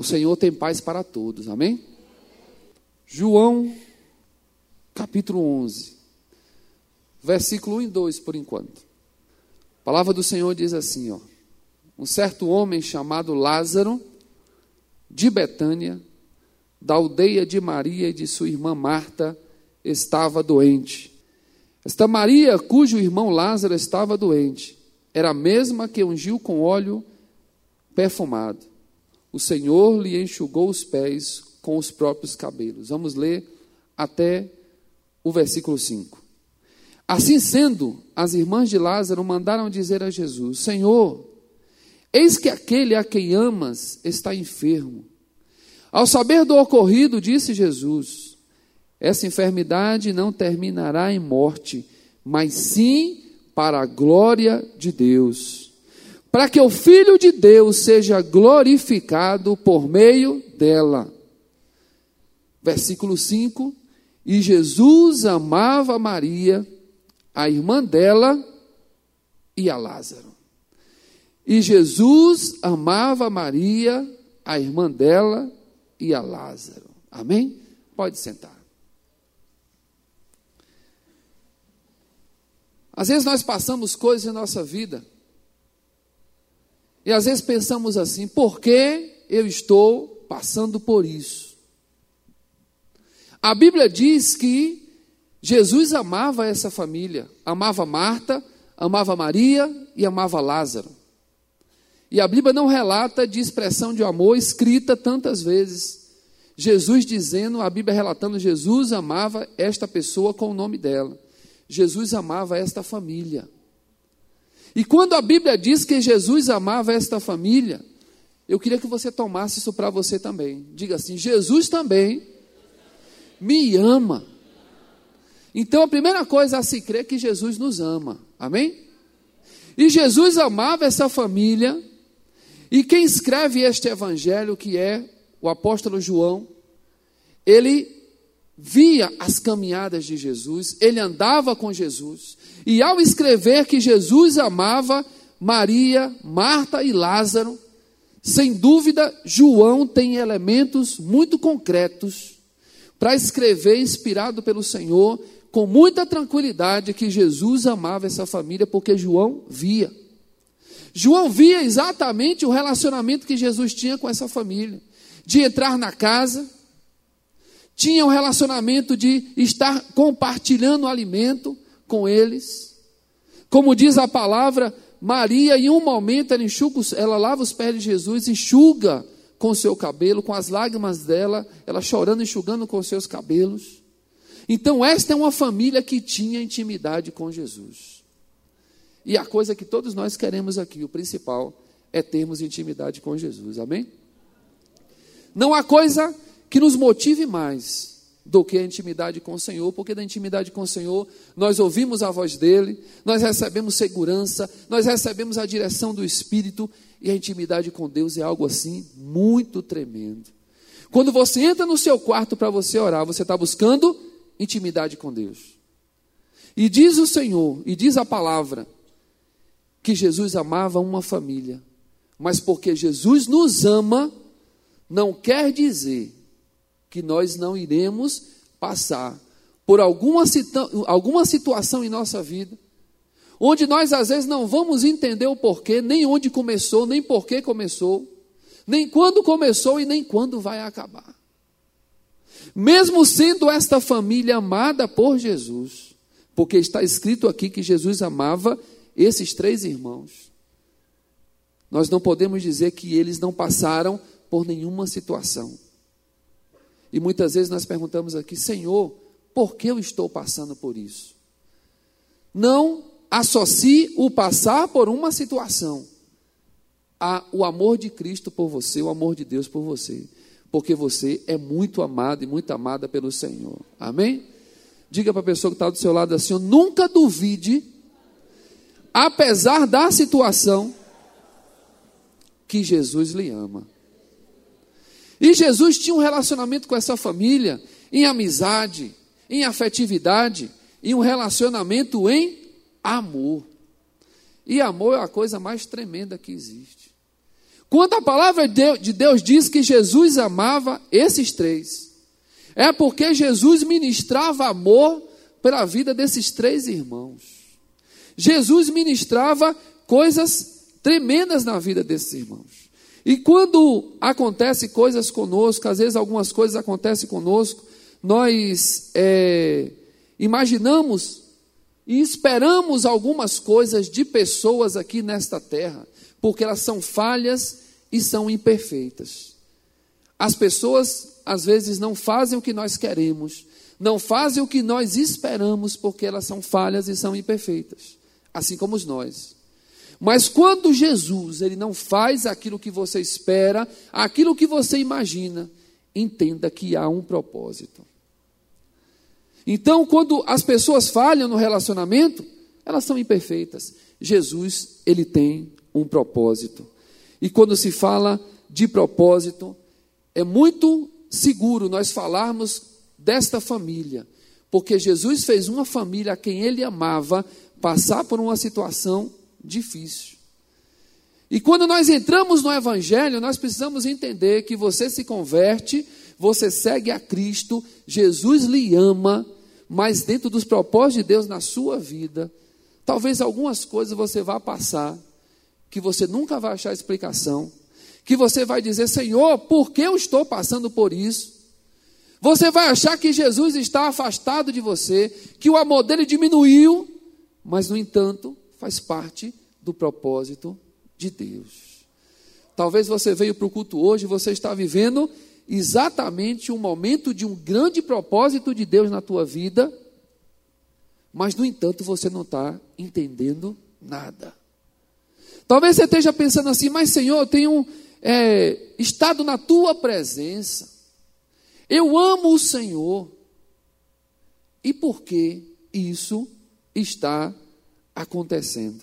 O Senhor tem paz para todos, amém? João, capítulo 11, versículo 1 e 2 por enquanto. A palavra do Senhor diz assim: ó, um certo homem chamado Lázaro, de Betânia, da aldeia de Maria e de sua irmã Marta, estava doente. Esta Maria, cujo irmão Lázaro estava doente, era a mesma que ungiu com óleo perfumado. O Senhor lhe enxugou os pés com os próprios cabelos. Vamos ler até o versículo 5. Assim sendo, as irmãs de Lázaro mandaram dizer a Jesus: Senhor, eis que aquele a quem amas está enfermo. Ao saber do ocorrido, disse Jesus: Essa enfermidade não terminará em morte, mas sim para a glória de Deus, para que o Filho de Deus seja glorificado por meio dela. Versículo 5: E Jesus amava Maria, a irmã dela e a Lázaro. E Jesus amava Maria, a irmã dela e a Lázaro. Amém? Pode sentar. Às vezes nós passamos coisas em nossa vida. E às vezes pensamos assim: por que eu estou passando por isso? A Bíblia diz que Jesus amava essa família, amava Marta, amava Maria e amava Lázaro. E a Bíblia não relata de expressão de amor escrita tantas vezes. Jesus dizendo, a Bíblia relatando, Jesus amava esta pessoa com o nome dela. Jesus amava esta família. E quando a Bíblia diz que Jesus amava esta família, eu queria que você tomasse isso para você também. Diga assim: Jesus também me ama. Então a primeira coisa a se crer é que Jesus nos ama. Amém? E Jesus amava essa família e quem escreve este evangelho, que é o apóstolo João, ele via as caminhadas de Jesus, ele andava com Jesus, e ao escrever que Jesus amava Maria, Marta e Lázaro, sem dúvida, João tem elementos muito concretos para escrever, inspirado pelo Senhor, com muita tranquilidade, que Jesus amava essa família, porque João via. João via exatamente o relacionamento que Jesus tinha com essa família, de entrar na casa, tinha um relacionamento de estar compartilhando alimento com eles. Como diz a palavra, Maria, em um momento, ela, enxuga, ela lava os pés de Jesus, enxuga com seu cabelo, com as lágrimas dela, ela chorando, enxugando com seus cabelos. Então, esta é uma família que tinha intimidade com Jesus. E a coisa que todos nós queremos aqui, o principal, é termos intimidade com Jesus. Amém? Não há coisa que nos motive mais do que a intimidade com o Senhor, porque da intimidade com o Senhor nós ouvimos a voz dele, nós recebemos segurança, nós recebemos a direção do Espírito e a intimidade com Deus é algo assim muito tremendo. Quando você entra no seu quarto para você orar, você está buscando intimidade com Deus. E diz o Senhor, e diz a palavra, que Jesus amava uma família, mas porque Jesus nos ama, não quer dizer que nós não iremos passar por alguma, alguma situação em nossa vida, onde nós às vezes não vamos entender o porquê, nem onde começou, nem por que começou, nem quando começou e nem quando vai acabar. Mesmo sendo esta família amada por Jesus, porque está escrito aqui que Jesus amava esses três irmãos, nós não podemos dizer que eles não passaram por nenhuma situação. E muitas vezes nós perguntamos aqui, Senhor, por que eu estou passando por isso? Não associe o passar por uma situação a o amor de Cristo por você, o amor de Deus por você, porque você é muito amado e muito amada pelo Senhor. Amém? Diga para a pessoa que está do seu lado assim: nunca duvide apesar da situação, que Jesus lhe ama. E Jesus tinha um relacionamento com essa família em amizade, em afetividade, e um relacionamento em amor. E amor é a coisa mais tremenda que existe. Quando a palavra de Deus diz que Jesus amava esses três, é porque Jesus ministrava amor pela vida desses três irmãos. Jesus ministrava coisas tremendas na vida desses irmãos. E quando acontece coisas conosco, às vezes algumas coisas acontecem conosco, nós é, imaginamos e esperamos algumas coisas de pessoas aqui nesta terra, porque elas são falhas e são imperfeitas. As pessoas às vezes não fazem o que nós queremos, não fazem o que nós esperamos, porque elas são falhas e são imperfeitas, assim como nós. Mas quando Jesus, ele não faz aquilo que você espera, aquilo que você imagina, entenda que há um propósito. Então, quando as pessoas falham no relacionamento, elas são imperfeitas. Jesus, ele tem um propósito. E quando se fala de propósito, é muito seguro nós falarmos desta família, porque Jesus fez uma família a quem ele amava passar por uma situação difícil. E quando nós entramos no Evangelho, nós precisamos entender que você se converte, você segue a Cristo, Jesus lhe ama, mas dentro dos propósitos de Deus na sua vida, talvez algumas coisas você vá passar, que você nunca vai achar explicação, que você vai dizer, Senhor, por que eu estou passando por isso? Você vai achar que Jesus está afastado de você, que o amor dele diminuiu, mas no entanto, faz parte do propósito de Deus. Talvez você veio para o culto hoje e você está vivendo exatamente um momento de um grande propósito de Deus na tua vida, mas no entanto você não está entendendo nada. Talvez você esteja pensando assim, mas Senhor, eu tenho é, estado na tua presença, eu amo o Senhor, e por que isso está acontecendo.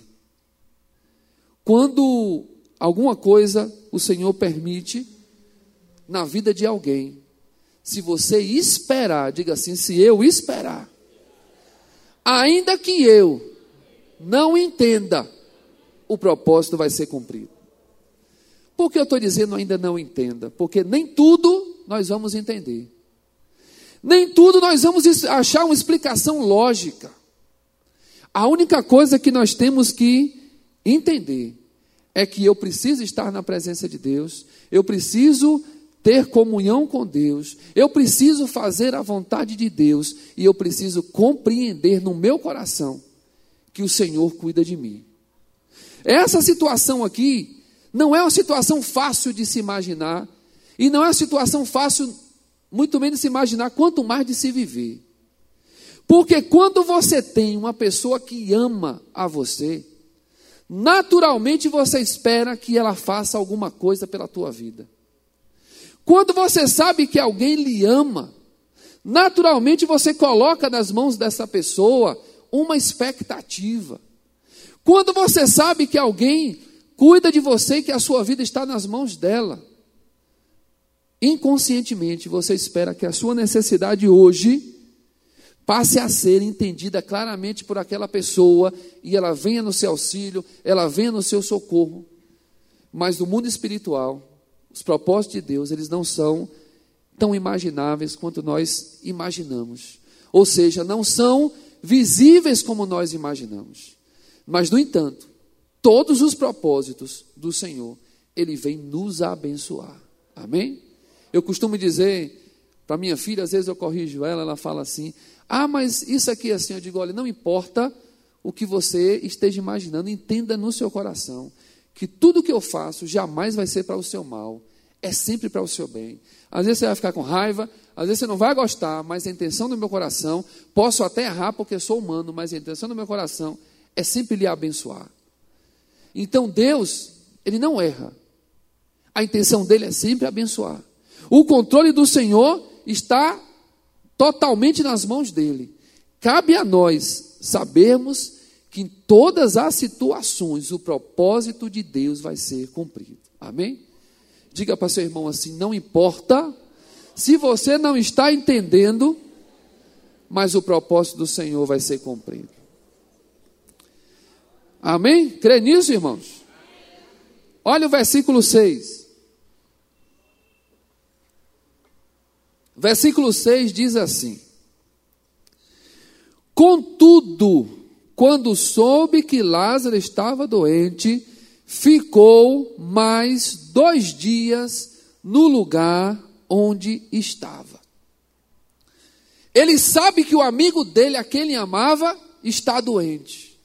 Quando alguma coisa o Senhor permite na vida de alguém, se você esperar, diga assim: se eu esperar, ainda que eu não entenda, o propósito vai ser cumprido. Por que eu estou dizendo ainda não entenda? Porque nem tudo nós vamos entender. Nem tudo nós vamos achar uma explicação lógica. A única coisa que nós temos que entender é que eu preciso estar na presença de Deus, eu preciso ter comunhão com Deus, eu preciso fazer a vontade de Deus e eu preciso compreender no meu coração que o Senhor cuida de mim. Essa situação aqui não é uma situação fácil de se imaginar e não é uma situação fácil, muito menos de se imaginar, quanto mais de se viver. Porque quando você tem uma pessoa que ama a você, naturalmente você espera que ela faça alguma coisa pela tua vida. Quando você sabe que alguém lhe ama, naturalmente você coloca nas mãos dessa pessoa uma expectativa. Quando você sabe que alguém cuida de você e que a sua vida está nas mãos dela, inconscientemente você espera que a sua necessidade hoje passe a ser entendida claramente por aquela pessoa e ela venha no seu auxílio, ela venha no seu socorro. Mas no mundo espiritual, os propósitos de Deus, eles não são tão imagináveis quanto nós imaginamos. Ou seja, não são visíveis como nós imaginamos. Mas, no entanto, todos os propósitos do Senhor, Ele vem nos abençoar. Amém? Eu costumo dizer para minha filha, às vezes eu corrijo ela, ela fala assim: ah, mas isso aqui assim, eu digo, olha, não importa o que você esteja imaginando, entenda no seu coração que tudo que eu faço jamais vai ser para o seu mal, é sempre para o seu bem. Às vezes você vai ficar com raiva, às vezes você não vai gostar, mas a intenção do meu coração, posso até errar porque sou humano, mas a intenção do meu coração é sempre lhe abençoar. Então Deus, ele não erra. A intenção dele é sempre abençoar. O controle do Senhor está totalmente nas mãos dele. Cabe a nós sabermos que em todas as situações o propósito de Deus vai ser cumprido. Amém? Diga para seu irmão assim: não importa se você não está entendendo, mas o propósito do Senhor vai ser cumprido. Amém? Crê nisso, irmãos? Olha o versículo 6. Versículo 6 diz assim: Contudo, quando soube que Lázaro estava doente, ficou mais dois dias no lugar onde estava. Ele sabe que o amigo dele, a quem ele amava, está doente.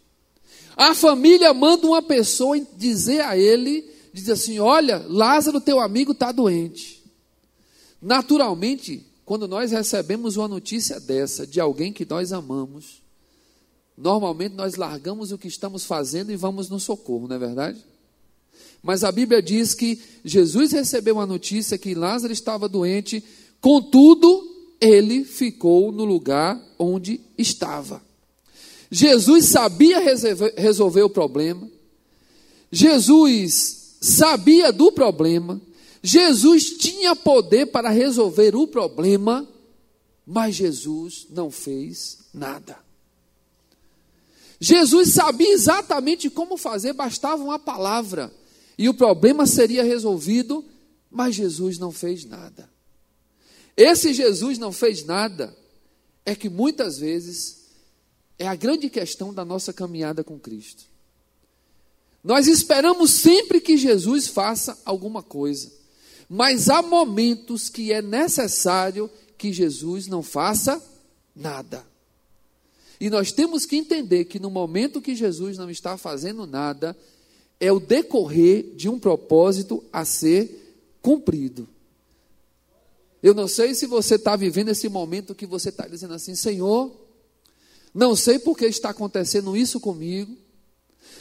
A família manda uma pessoa dizer a ele, diz assim: Olha, Lázaro, teu amigo, está doente. Naturalmente, quando nós recebemos uma notícia dessa de alguém que nós amamos, normalmente nós largamos o que estamos fazendo e vamos no socorro, não é verdade? Mas a Bíblia diz que Jesus recebeu a notícia que Lázaro estava doente, contudo, ele ficou no lugar onde estava. Jesus sabia resolver o problema, Jesus sabia do problema, Jesus tinha poder para resolver o problema, mas Jesus não fez nada. Jesus sabia exatamente como fazer, bastava uma palavra e o problema seria resolvido, mas Jesus não fez nada. Esse Jesus não fez nada é que muitas vezes é a grande questão da nossa caminhada com Cristo. Nós esperamos sempre que Jesus faça alguma coisa, mas há momentos que é necessário que Jesus não faça nada. E nós temos que entender que no momento que Jesus não está fazendo nada, é o decorrer de um propósito a ser cumprido. Eu não sei se você está vivendo esse momento que você está dizendo assim, Senhor, não sei por que está acontecendo isso comigo,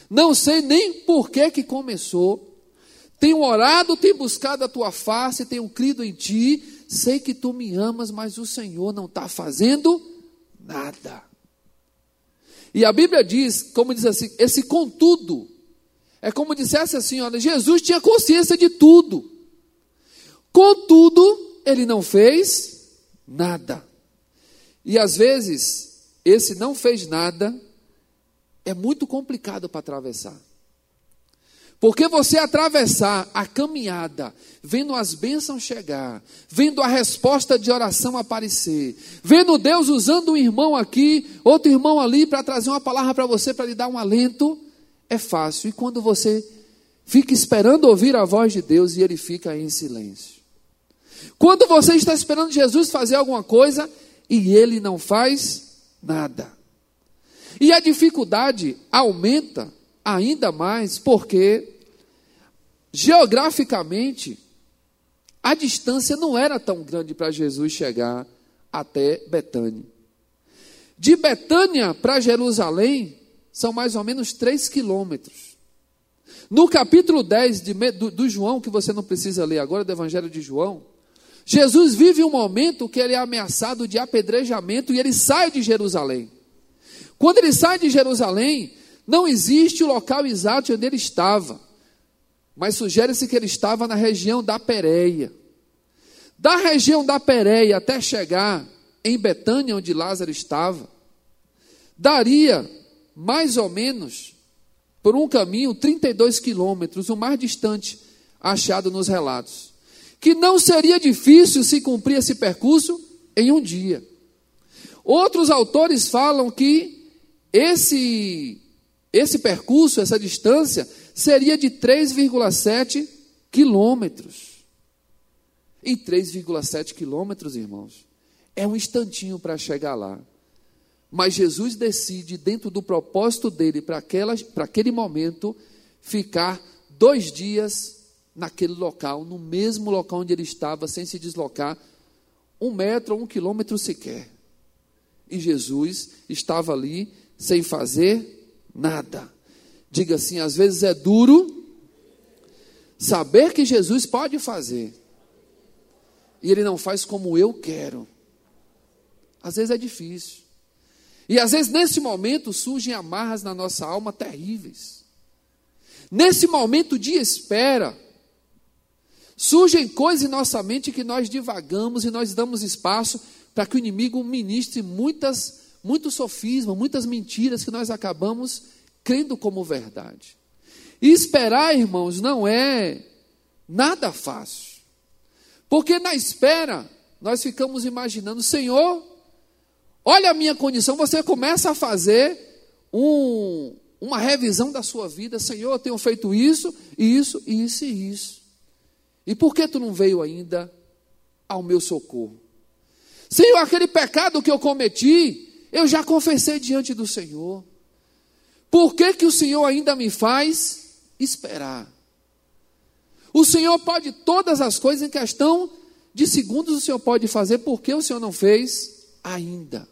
não sei nem por que, que começou, tenho orado, tenho buscado a tua face, tenho crido em ti, sei que tu me amas, mas o Senhor não está fazendo nada. E a Bíblia diz, como diz assim, esse contudo, é como dissesse assim: olha, Jesus tinha consciência de tudo. Contudo, ele não fez nada. E às vezes, esse não fez nada é muito complicado para atravessar. Porque você atravessar a caminhada, vendo as bênçãos chegar, vendo a resposta de oração aparecer, vendo Deus usando um irmão aqui, outro irmão ali para trazer uma palavra para você, para lhe dar um alento, é fácil. E quando você fica esperando ouvir a voz de Deus e ele fica em silêncio. Quando você está esperando Jesus fazer alguma coisa e ele não faz nada. E a dificuldade aumenta ainda mais porque geograficamente a distância não era tão grande para Jesus chegar até Betânia. De Betânia para Jerusalém são mais ou menos 3 quilômetros. No capítulo 10 de, do, do João, que você não precisa ler agora, do Evangelho de João, Jesus vive um momento que ele é ameaçado de apedrejamento e ele sai de Jerusalém. Quando ele sai de Jerusalém, não existe o local exato onde ele estava, mas sugere-se que ele estava na região da Pérea. Da região da Pérea até chegar em Betânia, onde Lázaro estava, daria mais ou menos por um caminho 32 quilômetros, o mais distante achado nos relatos. Que não seria difícil se cumprir esse percurso em um dia. Outros autores falam que esse, esse percurso, essa distância, seria de 3,7 quilômetros. Em 3,7 quilômetros, irmãos, é um instantinho para chegar lá. Mas Jesus decide, dentro do propósito dele, para aquele momento, ficar dois dias naquele local, no mesmo local onde ele estava, sem se deslocar um metro ou um quilômetro sequer. E Jesus estava ali sem fazer nada. Diga assim: às vezes é duro saber que Jesus pode fazer, e ele não faz como eu quero. Às vezes é difícil. E às vezes nesse momento surgem amarras na nossa alma terríveis. Nesse momento de espera, surgem coisas em nossa mente que nós divagamos e nós damos espaço para que o inimigo ministre muitas, muito sofisma, muitas mentiras que nós acabamos crendo como verdade. E esperar, irmãos, não é nada fácil. Porque na espera, nós ficamos imaginando, Senhor, olha a minha condição, você começa a fazer um, uma revisão da sua vida, Senhor, eu tenho feito isso, isso, isso e isso. E por que tu não veio ainda ao meu socorro? Senhor, aquele pecado que eu cometi, eu já confessei diante do Senhor. Por que, que o Senhor ainda me faz esperar? O Senhor pode todas as coisas em questão de segundos o Senhor pode fazer, por que o Senhor não fez ainda?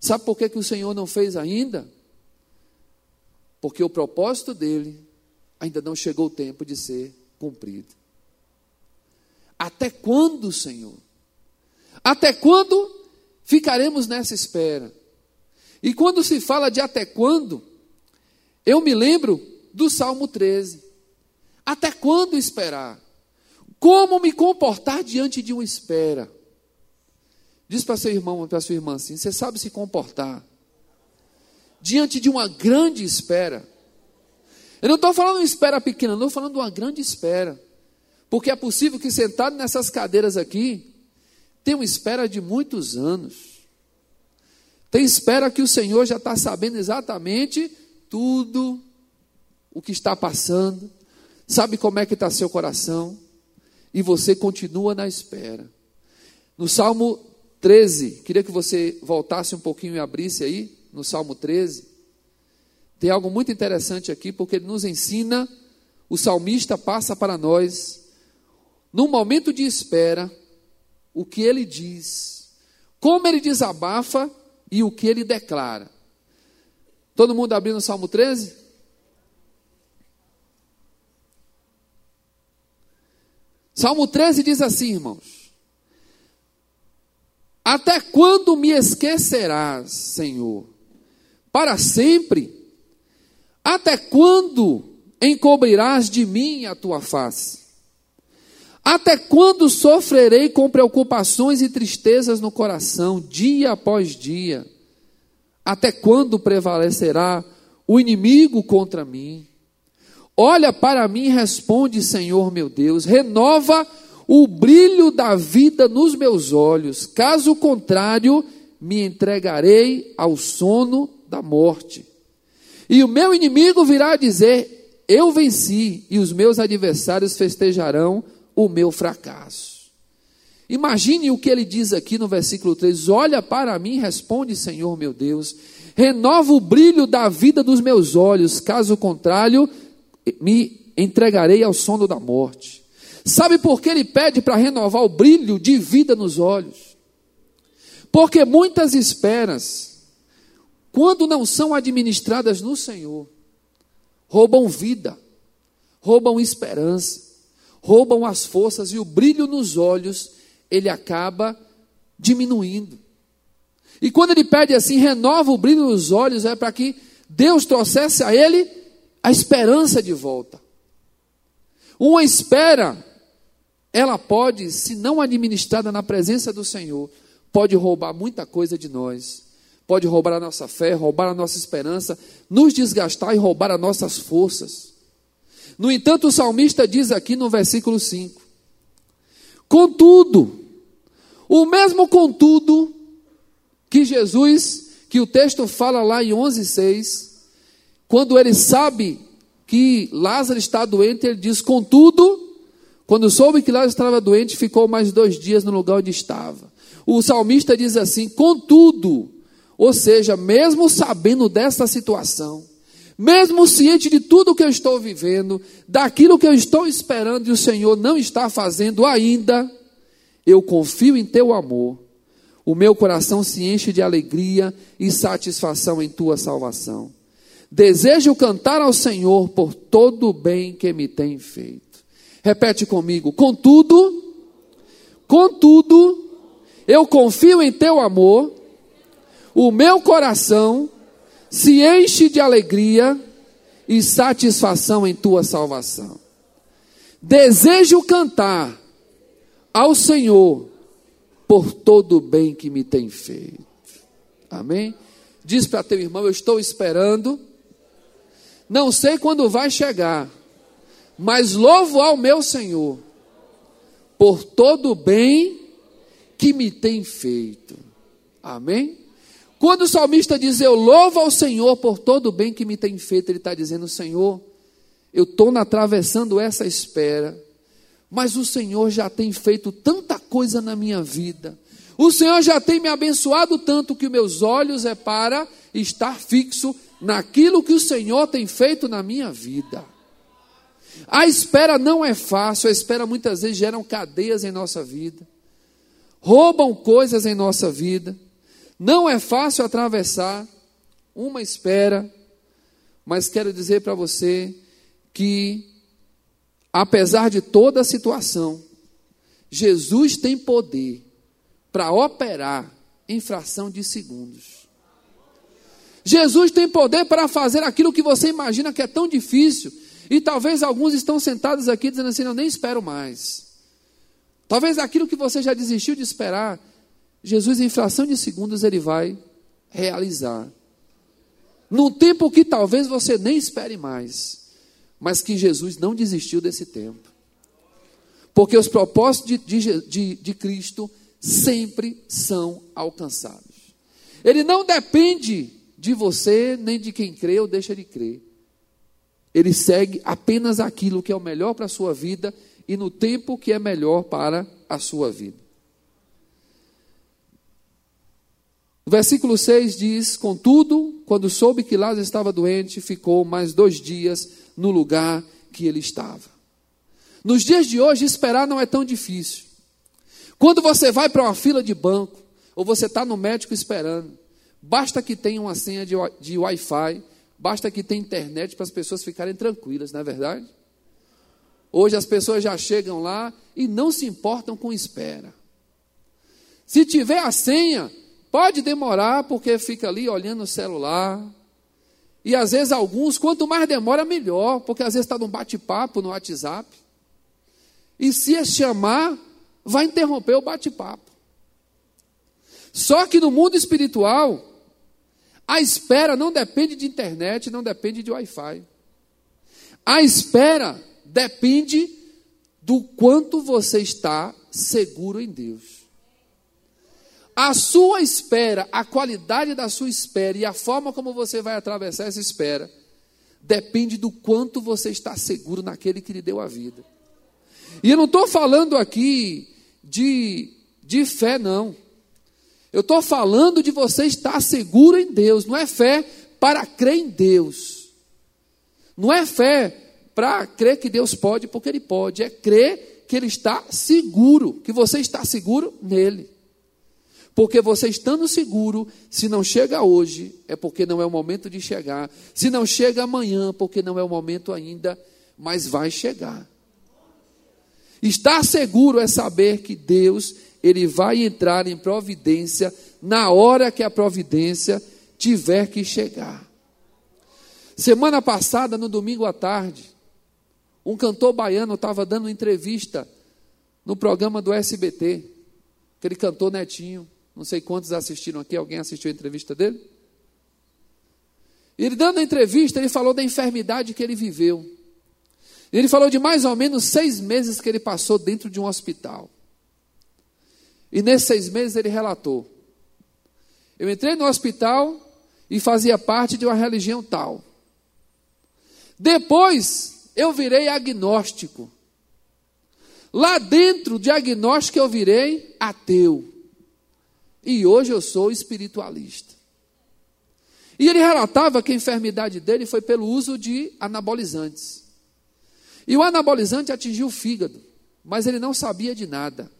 Sabe por que, que o Senhor não fez ainda? Porque o propósito dele ainda não chegou o tempo de ser cumprido. Até quando, Senhor? Até quando ficaremos nessa espera? E quando se fala de até quando, eu me lembro do Salmo 13. Até quando esperar? Como me comportar diante de uma espera? Diz para seu irmão, para sua irmã assim: você sabe se comportar diante de uma grande espera. Eu não estou falando de espera pequena, não estou falando de uma grande espera. Porque é possível que sentado nessas cadeiras aqui, tenha uma espera de muitos anos. Tem espera que o Senhor já está sabendo exatamente tudo o que está passando, sabe como é que está seu coração, e você continua na espera. No Salmo 13, queria que você voltasse um pouquinho e abrisse aí, no Salmo 13. Tem algo muito interessante aqui, porque ele nos ensina, o salmista passa para nós, num momento de espera, o que ele diz, como ele desabafa e o que ele declara. Todo mundo abrindo o Salmo 13? Salmo 13 diz assim, irmãos: Até quando me esquecerás, Senhor? Para sempre? Até quando encobrirás de mim a tua face? Até quando sofrerei com preocupações e tristezas no coração, dia após dia? Até quando prevalecerá o inimigo contra mim? Olha para mim e responde, Senhor meu Deus, renova o brilho da vida nos meus olhos, caso contrário, me entregarei ao sono da morte. E o meu inimigo virá dizer: Eu venci, e os meus adversários festejarão o meu fracasso. Imagine o que ele diz aqui no versículo 3: Olha para mim responde, Senhor meu Deus, renova o brilho da vida dos meus olhos, caso contrário, me entregarei ao sono da morte. Sabe por que ele pede para renovar o brilho de vida nos olhos? Porque muitas esperas, quando não são administradas no Senhor, roubam vida, roubam esperança, roubam as forças e o brilho nos olhos, ele acaba diminuindo. E quando ele pede assim, renova o brilho nos olhos, é para que Deus trouxesse a ele a esperança de volta. Uma espera, ela pode, se não administrada na presença do Senhor, pode roubar muita coisa de nós. Pode roubar a nossa fé, roubar a nossa esperança, nos desgastar e roubar as nossas forças. No entanto, o salmista diz aqui no versículo 5: Contudo, o mesmo contudo que Jesus, que o texto fala lá em 11,6, quando ele sabe que Lázaro está doente, ele diz: Contudo, quando soube que Lázaro estava doente, ficou mais dois dias no lugar onde estava. O salmista diz assim: Contudo, ou seja, mesmo sabendo dessa situação, mesmo ciente de tudo que eu estou vivendo, daquilo que eu estou esperando e o Senhor não está fazendo ainda, eu confio em teu amor. O meu coração se enche de alegria e satisfação em tua salvação. Desejo cantar ao Senhor por todo o bem que me tem feito. Repete comigo. Contudo, contudo, eu confio em teu amor, o meu coração se enche de alegria e satisfação em tua salvação. Desejo cantar ao Senhor por todo o bem que me tem feito. Amém? Diz para teu irmão: Eu estou esperando Não sei quando vai chegar, mas louvo ao meu Senhor por todo o bem que me tem feito. Amém? Quando o salmista diz, Eu louvo ao Senhor por todo o bem que me tem feito, ele está dizendo, Senhor, eu estou atravessando essa espera, mas o Senhor já tem feito tanta coisa na minha vida. O Senhor já tem me abençoado tanto que meus olhos é para estar fixo naquilo que o Senhor tem feito na minha vida. A espera não é fácil, a espera muitas vezes geram cadeias em nossa vida, roubam coisas em nossa vida. Não é fácil atravessar uma espera, mas quero dizer para você que, apesar de toda a situação, Jesus tem poder para operar em fração de segundos. Jesus tem poder para fazer aquilo que você imagina que é tão difícil. E talvez alguns estão sentados aqui dizendo assim: Eu nem espero mais. Talvez aquilo que você já desistiu de esperar, Jesus, em fração de segundos, ele vai realizar. Num tempo que talvez você nem espere mais, mas que Jesus não desistiu desse tempo. Porque os propósitos de, de, de, de Cristo sempre são alcançados. Ele não depende de você, nem de quem crê ou deixa de crer. Ele segue apenas aquilo que é o melhor para a sua vida e no tempo que é melhor para a sua vida. O versículo 6 diz: Contudo, quando soube que Lázaro estava doente, ficou mais dois dias no lugar que ele estava. Nos dias de hoje, esperar não é tão difícil. Quando você vai para uma fila de banco, ou você está no médico esperando, basta que tenha uma senha de, de Wi-Fi, basta que tenha internet para as pessoas ficarem tranquilas, não é verdade? Hoje as pessoas já chegam lá e não se importam com espera. Se tiver a senha, Pode demorar porque fica ali olhando o celular. E às vezes alguns, quanto mais demora, melhor, porque às vezes está num bate-papo no WhatsApp. E se é chamar, vai interromper o bate-papo. Só que no mundo espiritual, a espera não depende de internet, não depende de Wi-Fi. A espera depende do quanto você está seguro em Deus. A sua espera, a qualidade da sua espera e a forma como você vai atravessar essa espera depende do quanto você está seguro naquele que lhe deu a vida. E eu não estou falando aqui de, de fé, não. Eu estou falando de você estar seguro em Deus. Não é fé para crer em Deus. Não é fé para crer que Deus pode, porque Ele pode. É crer que Ele está seguro, que você está seguro nele. Porque você estando seguro, se não chega hoje, é porque não é o momento de chegar. Se não chega amanhã, porque não é o momento ainda, mas vai chegar. Estar seguro é saber que Deus, ele vai entrar em providência na hora que a providência tiver que chegar. Semana passada, no domingo à tarde, um cantor baiano estava dando entrevista no programa do SBT, aquele cantor Netinho. Não sei quantos assistiram aqui, alguém assistiu a entrevista dele? Ele dando a entrevista, ele falou da enfermidade que ele viveu. Ele falou de mais ou menos seis meses que ele passou dentro de um hospital. E nesses seis meses ele relatou: Eu entrei no hospital e fazia parte de uma religião tal. Depois eu virei agnóstico. Lá dentro, diagnóstico, eu virei ateu. E hoje eu sou espiritualista. E ele relatava que a enfermidade dele foi pelo uso de anabolizantes. E o anabolizante atingiu o fígado, mas ele não sabia de nada.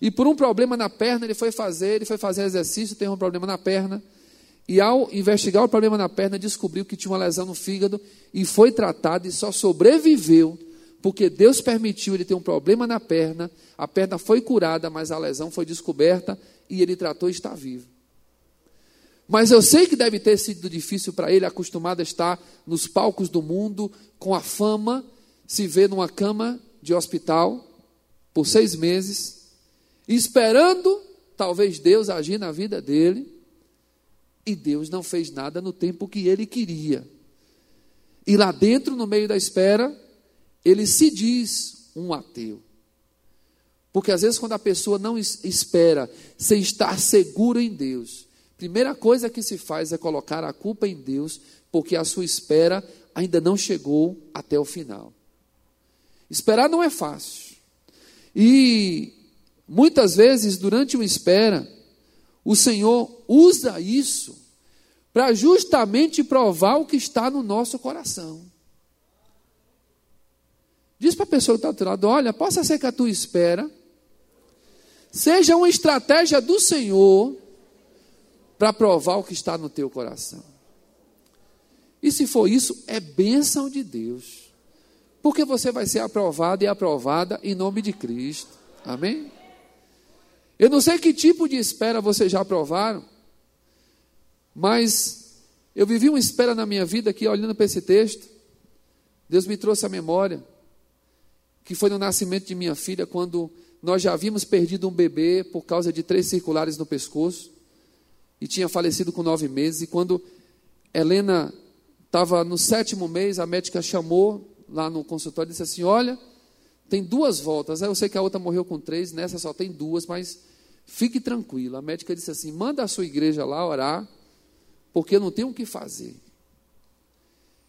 E por um problema na perna, ele foi fazer, ele foi fazer exercício, teve um problema na perna. E ao investigar o problema na perna, descobriu que tinha uma lesão no fígado e foi tratado e só sobreviveu porque Deus permitiu ele ter um problema na perna, a perna foi curada, mas a lesão foi descoberta e ele tratou está vivo. Mas eu sei que deve ter sido difícil para ele, acostumado a estar nos palcos do mundo, com a fama, se ver numa cama de hospital por seis meses, esperando talvez Deus agir na vida dele, e Deus não fez nada no tempo que ele queria. E lá dentro, no meio da espera, ele se diz um ateu. Porque às vezes, quando a pessoa não espera sem estar seguro em Deus, primeira coisa que se faz é colocar a culpa em Deus, porque a sua espera ainda não chegou até o final. Esperar não é fácil. E muitas vezes, durante uma espera, o Senhor usa isso para justamente provar o que está no nosso coração. Diz para a pessoa que está do lado: olha, possa ser que a tua espera seja uma estratégia do Senhor para provar o que está no teu coração. E se for isso, é bênção de Deus. Porque você vai ser aprovado e aprovada em nome de Cristo. Amém? Eu não sei que tipo de espera vocês já aprovaram. Mas eu vivi uma espera na minha vida aqui, olhando para esse texto. Deus me trouxe a memória, que foi no nascimento de minha filha, quando nós já havíamos perdido um bebê por causa de três circulares no pescoço, e tinha falecido com nove meses. E quando Helena estava no sétimo mês, a médica chamou lá no consultório e disse assim: Olha, tem duas voltas. Eu sei que a outra morreu com três, nessa só tem duas, mas fique tranquilo. A médica disse assim: Manda a sua igreja lá orar porque não tem o que fazer.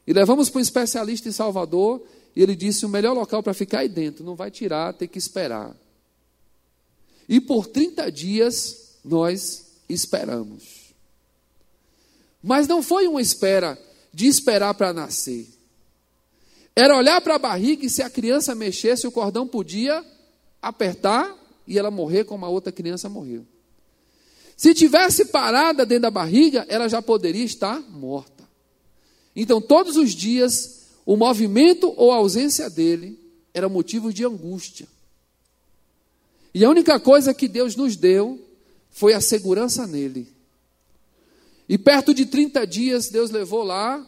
E levamos para um especialista em Salvador, e ele disse: o melhor local para ficar aí dentro, não vai tirar, tem que esperar. E por 30 dias nós esperamos. Mas não foi uma espera de esperar para nascer. Era olhar para a barriga e se a criança mexesse, o cordão podia apertar e ela morrer como a outra criança morreu. Se tivesse parada dentro da barriga, ela já poderia estar morta. Então, todos os dias, o movimento ou a ausência dele era motivo de angústia. E a única coisa que Deus nos deu foi a segurança nele. E perto de 30 dias, Deus levou lá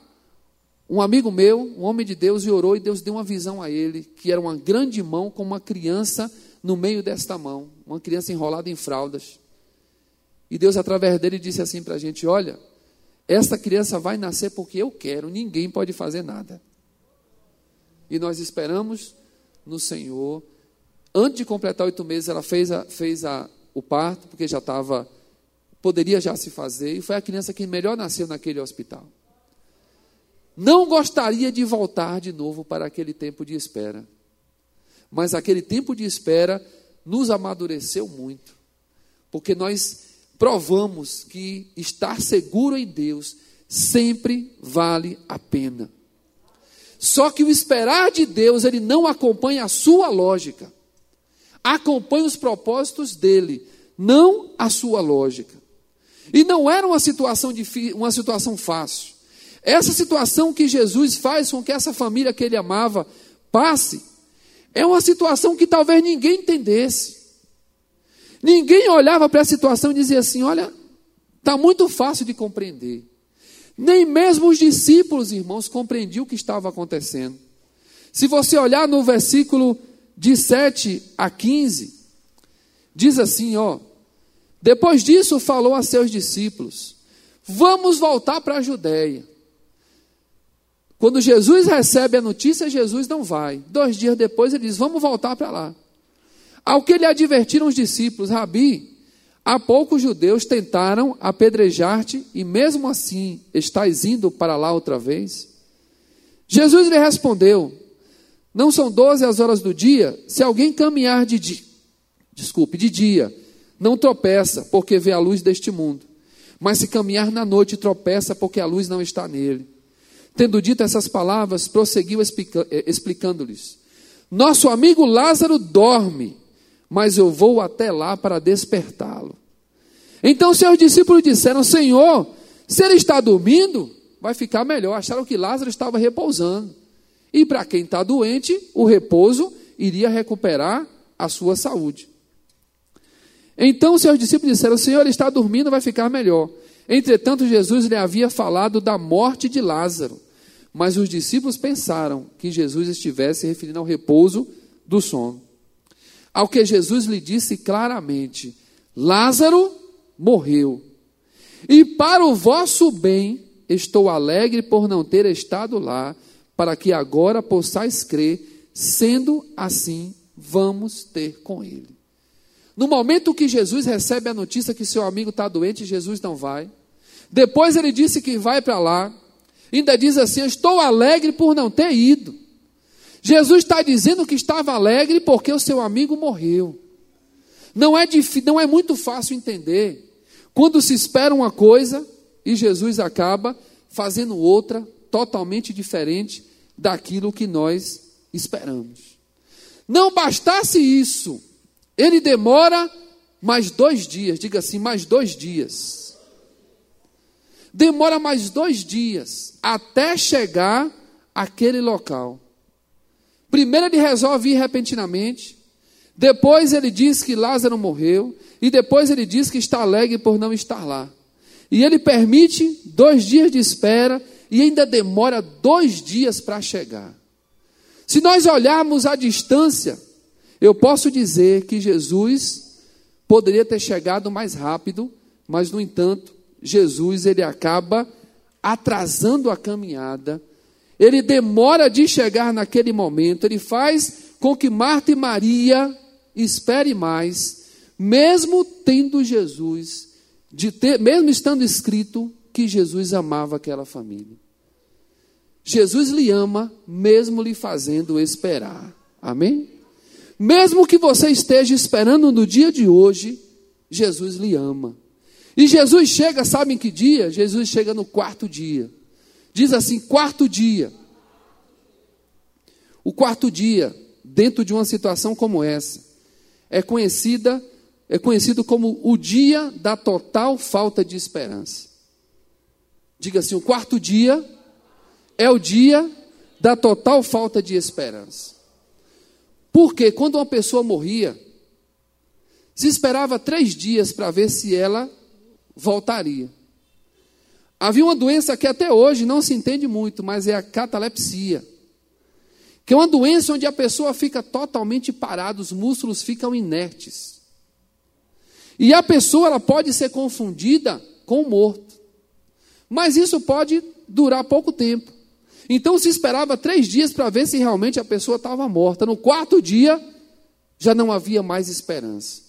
um amigo meu, um homem de Deus, e orou, e Deus deu uma visão a ele, que era uma grande mão com uma criança no meio desta mão, uma criança enrolada em fraldas. E Deus, através dele, disse assim para a gente: Olha, esta criança vai nascer porque eu quero, ninguém pode fazer nada. E nós esperamos no Senhor. Antes de completar oito meses, ela fez, a, fez a, o parto, porque já estava, poderia já se fazer, e foi a criança que melhor nasceu naquele hospital. Não gostaria de voltar de novo para aquele tempo de espera, mas aquele tempo de espera nos amadureceu muito, porque nós provamos que estar seguro em Deus sempre vale a pena. Só que o esperar de Deus, ele não acompanha a sua lógica. Acompanha os propósitos dele, não a sua lógica. E não era uma situação difícil, uma situação fácil. Essa situação que Jesus faz com que essa família que ele amava passe, é uma situação que talvez ninguém entendesse. Ninguém olhava para a situação e dizia assim: olha, está muito fácil de compreender. Nem mesmo os discípulos, irmãos, compreendiam o que estava acontecendo. Se você olhar no versículo de 7 a 15, diz assim: ó, depois disso falou a seus discípulos: vamos voltar para a Judéia. Quando Jesus recebe a notícia, Jesus não vai. Dois dias depois ele diz: vamos voltar para lá. Ao que lhe advertiram os discípulos, Rabi, há poucos judeus tentaram apedrejar-te e mesmo assim estás indo para lá outra vez? Jesus lhe respondeu: Não são doze as horas do dia? Se alguém caminhar de dia, desculpe, de dia, não tropeça, porque vê a luz deste mundo. Mas se caminhar na noite, tropeça, porque a luz não está nele. Tendo dito essas palavras, prosseguiu eh, explicando-lhes: Nosso amigo Lázaro dorme mas eu vou até lá para despertá-lo. Então seus discípulos disseram: Senhor, se ele está dormindo, vai ficar melhor. Acharam que Lázaro estava repousando. E para quem está doente, o repouso iria recuperar a sua saúde. Então seus discípulos disseram: Senhor, ele está dormindo, vai ficar melhor. Entretanto, Jesus lhe havia falado da morte de Lázaro. Mas os discípulos pensaram que Jesus estivesse referindo ao repouso do sono. Ao que Jesus lhe disse claramente: Lázaro morreu. E para o vosso bem estou alegre por não ter estado lá, para que agora possais crer, sendo assim, vamos ter com ele. No momento que Jesus recebe a notícia que seu amigo está doente, Jesus não vai. Depois ele disse que vai para lá. Ainda diz assim: Estou alegre por não ter ido. Jesus está dizendo que estava alegre porque o seu amigo morreu. Não é, não é muito fácil entender quando se espera uma coisa e Jesus acaba fazendo outra totalmente diferente daquilo que nós esperamos. Não bastasse isso, ele demora mais dois dias, diga assim, mais dois dias. Demora mais dois dias até chegar àquele local. Primeiro ele resolve ir repentinamente, depois ele diz que Lázaro morreu, e depois ele diz que está alegre por não estar lá. E ele permite dois dias de espera e ainda demora dois dias para chegar. Se nós olharmos a distância, eu posso dizer que Jesus poderia ter chegado mais rápido, mas no entanto, Jesus ele acaba atrasando a caminhada ele demora de chegar naquele momento, ele faz com que Marta e Maria espere mais, mesmo tendo Jesus, de ter, mesmo estando escrito que Jesus amava aquela família. Jesus lhe ama, mesmo lhe fazendo esperar. Amém? Mesmo que você esteja esperando no dia de hoje, Jesus lhe ama. E Jesus chega, sabe em que dia? Jesus chega no quarto dia. Diz assim: quarto dia. O quarto dia, dentro de uma situação como essa, é conhecida é conhecido como o dia da total falta de esperança. Diga assim, o quarto dia é o dia da total falta de esperança. Porque quando uma pessoa morria, se esperava três dias para ver se ela voltaria. Havia uma doença que até hoje não se entende muito, mas é a catalepsia. Que é uma doença onde a pessoa fica totalmente parada, os músculos ficam inertes. E a pessoa ela pode ser confundida com o morto. Mas isso pode durar pouco tempo. Então se esperava três dias para ver se realmente a pessoa estava morta. No quarto dia, já não havia mais esperança.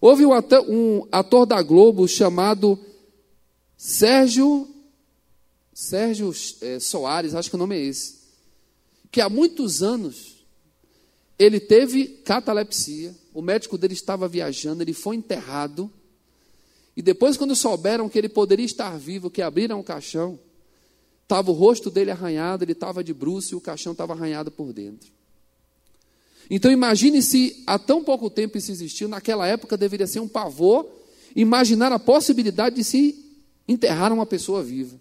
Houve um ator, um ator da Globo chamado Sérgio, Sérgio é, Soares, acho que o nome é esse, que há muitos anos ele teve catalepsia, o médico dele estava viajando, ele foi enterrado, e depois, quando souberam que ele poderia estar vivo, que abriram o caixão, estava o rosto dele arranhado, ele estava de bruxo e o caixão estava arranhado por dentro. Então imagine se há tão pouco tempo isso existiu, naquela época deveria ser um pavor imaginar a possibilidade de se enterrar uma pessoa viva.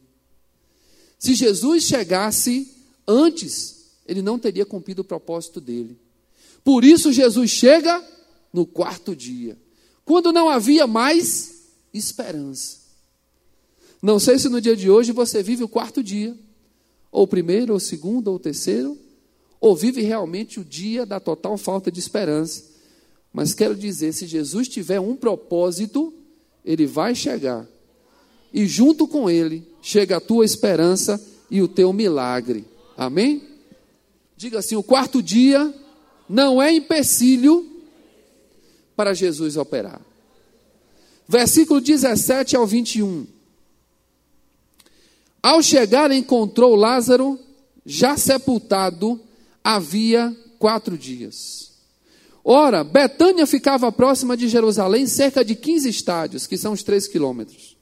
Se Jesus chegasse antes, ele não teria cumprido o propósito dele. Por isso, Jesus chega no quarto dia, quando não havia mais esperança. Não sei se no dia de hoje você vive o quarto dia, ou o primeiro, ou o segundo, ou o terceiro, ou vive realmente o dia da total falta de esperança. Mas quero dizer, se Jesus tiver um propósito, ele vai chegar e junto com ele chega a tua esperança e o teu milagre. Amém? Diga assim: o quarto dia não é empecilho para Jesus operar. Versículo 17 ao 21. Ao chegar, encontrou Lázaro já sepultado havia quatro dias. Ora, Betânia ficava próxima de Jerusalém, cerca de 15 estádios, que são os três quilômetros.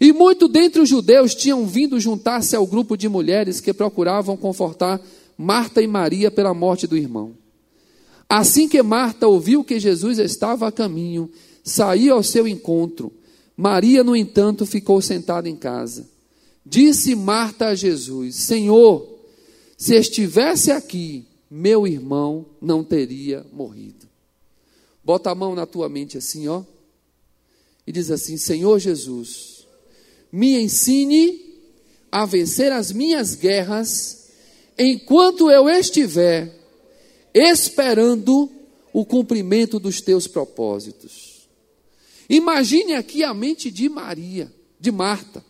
E muito dentre os judeus tinham vindo juntar-se ao grupo de mulheres que procuravam confortar Marta e Maria pela morte do irmão. Assim que Marta ouviu que Jesus estava a caminho, saiu ao seu encontro. Maria, no entanto, ficou sentada em casa. Disse Marta a Jesus: Senhor, se estivesse aqui, meu irmão não teria morrido. Bota a mão na tua mente assim, ó, e diz assim: Senhor Jesus, me ensine a vencer as minhas guerras enquanto eu estiver esperando o cumprimento dos teus propósitos. Imagine aqui a mente de Maria, de Marta.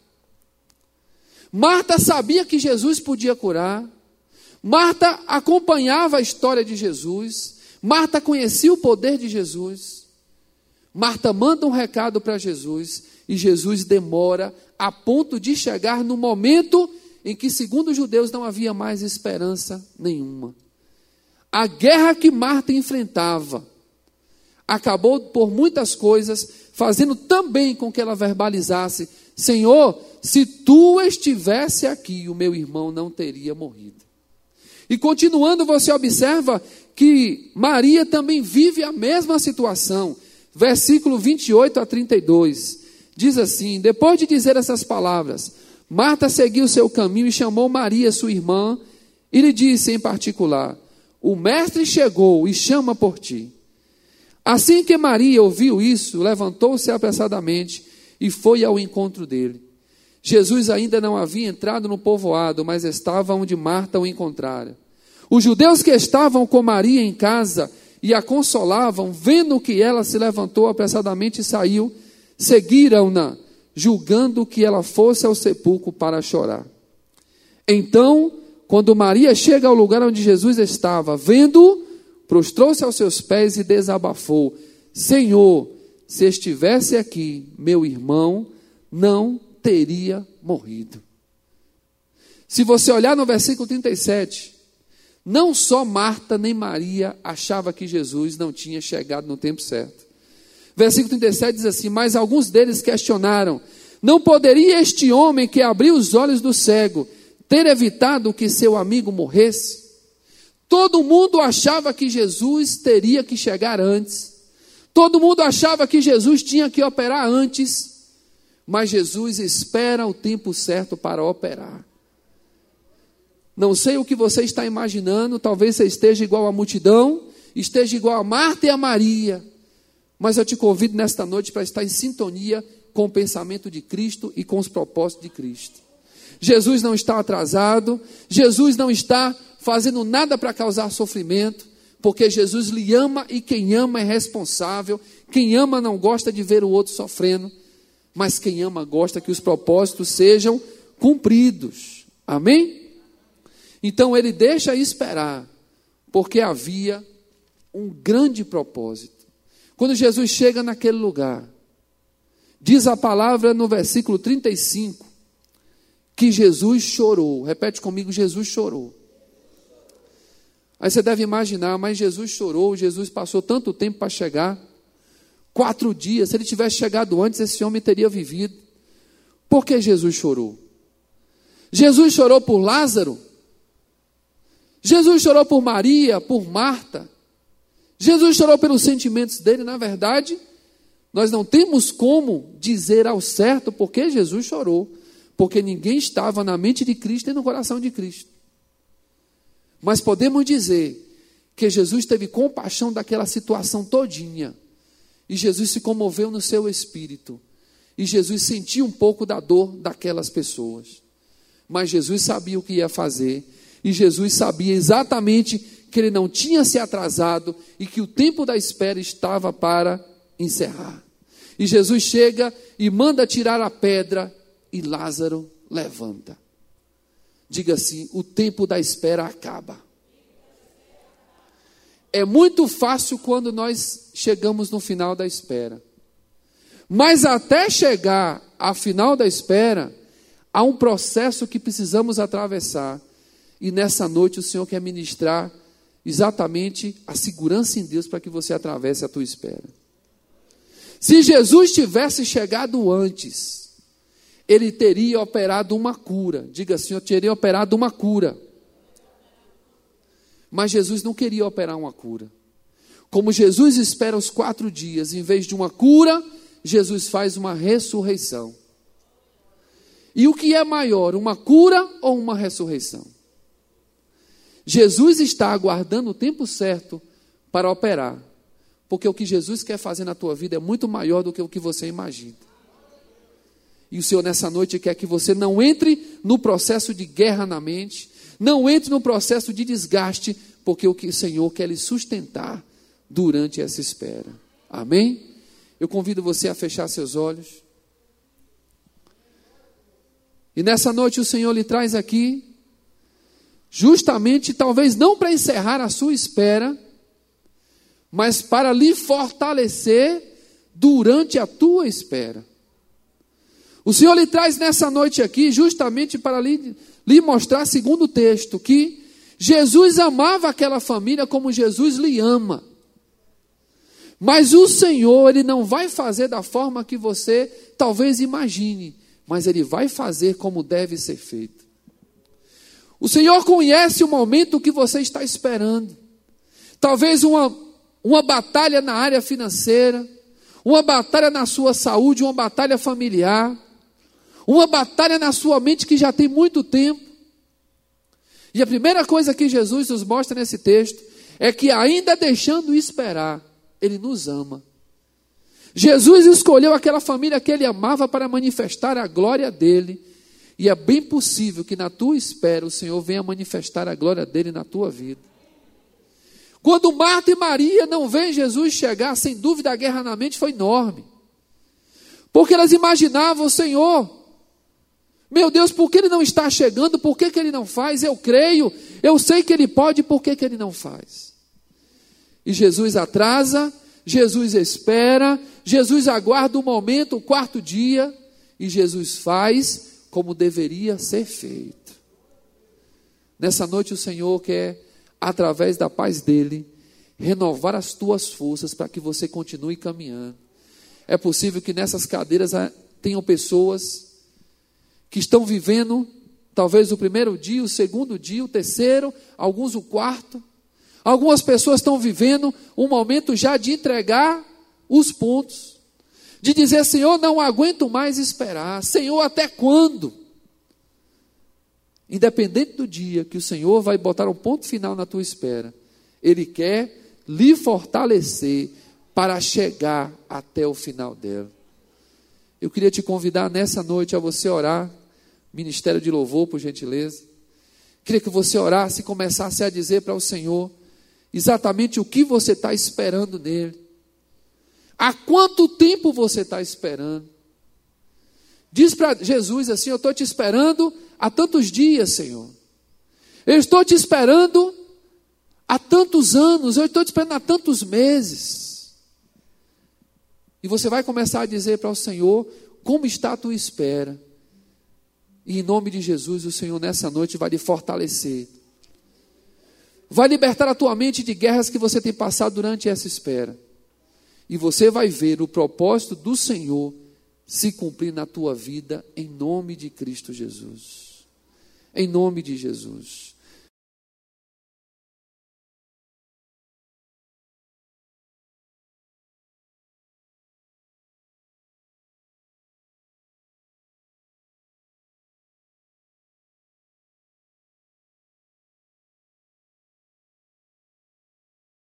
Marta sabia que Jesus podia curar. Marta acompanhava a história de Jesus, Marta conhecia o poder de Jesus. Marta manda um recado para Jesus e Jesus demora a ponto de chegar no momento em que, segundo os judeus, não havia mais esperança nenhuma. A guerra que Marta enfrentava acabou por muitas coisas, fazendo também com que ela verbalizasse: Senhor, se tu estivesse aqui, o meu irmão não teria morrido. E continuando, você observa que Maria também vive a mesma situação. Versículo 28 a 32. Diz assim: Depois de dizer essas palavras, Marta seguiu seu caminho e chamou Maria, sua irmã, e lhe disse em particular: O mestre chegou e chama por ti. Assim que Maria ouviu isso, levantou-se apressadamente e foi ao encontro dele. Jesus ainda não havia entrado no povoado, mas estava onde Marta o encontrara. Os judeus que estavam com Maria em casa e a consolavam, vendo que ela se levantou apressadamente e saiu, seguiram-na, julgando que ela fosse ao sepulcro para chorar. Então, quando Maria chega ao lugar onde Jesus estava, vendo prostrou-se aos seus pés e desabafou: Senhor, se estivesse aqui, meu irmão não teria morrido. Se você olhar no versículo 37, não só Marta nem Maria achava que Jesus não tinha chegado no tempo certo. Versículo 37 diz assim: Mas alguns deles questionaram: Não poderia este homem que abriu os olhos do cego ter evitado que seu amigo morresse? Todo mundo achava que Jesus teria que chegar antes. Todo mundo achava que Jesus tinha que operar antes. Mas Jesus espera o tempo certo para operar. Não sei o que você está imaginando, talvez você esteja igual à multidão, esteja igual a Marta e a Maria. Mas eu te convido nesta noite para estar em sintonia com o pensamento de Cristo e com os propósitos de Cristo. Jesus não está atrasado, Jesus não está fazendo nada para causar sofrimento, porque Jesus lhe ama e quem ama é responsável. Quem ama não gosta de ver o outro sofrendo, mas quem ama gosta que os propósitos sejam cumpridos. Amém? Então ele deixa esperar, porque havia um grande propósito. Quando Jesus chega naquele lugar, diz a palavra no versículo 35 que Jesus chorou. Repete comigo: Jesus chorou. Aí você deve imaginar, mas Jesus chorou, Jesus passou tanto tempo para chegar. Quatro dias, se ele tivesse chegado antes, esse homem teria vivido. Por que Jesus chorou? Jesus chorou por Lázaro? Jesus chorou por Maria, por Marta? Jesus chorou pelos sentimentos dele, na verdade, nós não temos como dizer ao certo porque Jesus chorou, porque ninguém estava na mente de Cristo e no coração de Cristo. Mas podemos dizer que Jesus teve compaixão daquela situação todinha. E Jesus se comoveu no seu espírito. E Jesus sentiu um pouco da dor daquelas pessoas. Mas Jesus sabia o que ia fazer. E Jesus sabia exatamente que ele não tinha se atrasado e que o tempo da espera estava para encerrar. E Jesus chega e manda tirar a pedra e Lázaro levanta. Diga assim: o tempo da espera acaba. É muito fácil quando nós chegamos no final da espera. Mas até chegar ao final da espera, há um processo que precisamos atravessar. E nessa noite o Senhor quer ministrar exatamente a segurança em Deus para que você atravesse a tua espera. Se Jesus tivesse chegado antes, ele teria operado uma cura. Diga assim: eu teria operado uma cura. Mas Jesus não queria operar uma cura. Como Jesus espera os quatro dias, em vez de uma cura, Jesus faz uma ressurreição. E o que é maior, uma cura ou uma ressurreição? Jesus está aguardando o tempo certo para operar, porque o que Jesus quer fazer na tua vida é muito maior do que o que você imagina. E o Senhor nessa noite quer que você não entre no processo de guerra na mente, não entre no processo de desgaste, porque o que o Senhor quer lhe sustentar durante essa espera. Amém? Eu convido você a fechar seus olhos. E nessa noite o Senhor lhe traz aqui justamente talvez não para encerrar a sua espera, mas para lhe fortalecer durante a tua espera. O Senhor lhe traz nessa noite aqui, justamente para lhe, lhe mostrar, segundo o texto, que Jesus amava aquela família como Jesus lhe ama. Mas o Senhor, Ele não vai fazer da forma que você talvez imagine, mas Ele vai fazer como deve ser feito. O Senhor conhece o momento que você está esperando. Talvez uma, uma batalha na área financeira, uma batalha na sua saúde, uma batalha familiar, uma batalha na sua mente que já tem muito tempo. E a primeira coisa que Jesus nos mostra nesse texto é que, ainda deixando esperar, Ele nos ama. Jesus escolheu aquela família que ele amava para manifestar a glória dele. E é bem possível que na tua espera o Senhor venha manifestar a glória dele na tua vida. Quando Marta e Maria não veem Jesus chegar, sem dúvida a guerra na mente foi enorme. Porque elas imaginavam, Senhor, meu Deus, por que ele não está chegando? Por que, que ele não faz? Eu creio, eu sei que ele pode, por que, que ele não faz? E Jesus atrasa, Jesus espera, Jesus aguarda o momento, o quarto dia, e Jesus faz como deveria ser feito. Nessa noite o Senhor quer, através da paz dele, renovar as tuas forças para que você continue caminhando. É possível que nessas cadeiras ah, tenham pessoas que estão vivendo talvez o primeiro dia, o segundo dia, o terceiro, alguns o quarto. Algumas pessoas estão vivendo um momento já de entregar os pontos, de dizer: Senhor, não aguento mais esperar, Senhor, até quando? Independente do dia que o Senhor vai botar um ponto final na tua espera, Ele quer lhe fortalecer para chegar até o final dela. Eu queria te convidar nessa noite a você orar Ministério de Louvor, por gentileza. Queria que você orasse e começasse a dizer para o Senhor exatamente o que você está esperando nele. Há quanto tempo você está esperando? Diz para Jesus assim: Eu estou te esperando há tantos dias, Senhor. Eu estou te esperando há tantos anos. Eu estou te esperando há tantos meses. E você vai começar a dizer para o Senhor como está a tua espera. E em nome de Jesus, o Senhor nessa noite vai lhe fortalecer. Vai libertar a tua mente de guerras que você tem passado durante essa espera. E você vai ver o propósito do Senhor se cumprir na tua vida em nome de Cristo Jesus. Em nome de Jesus.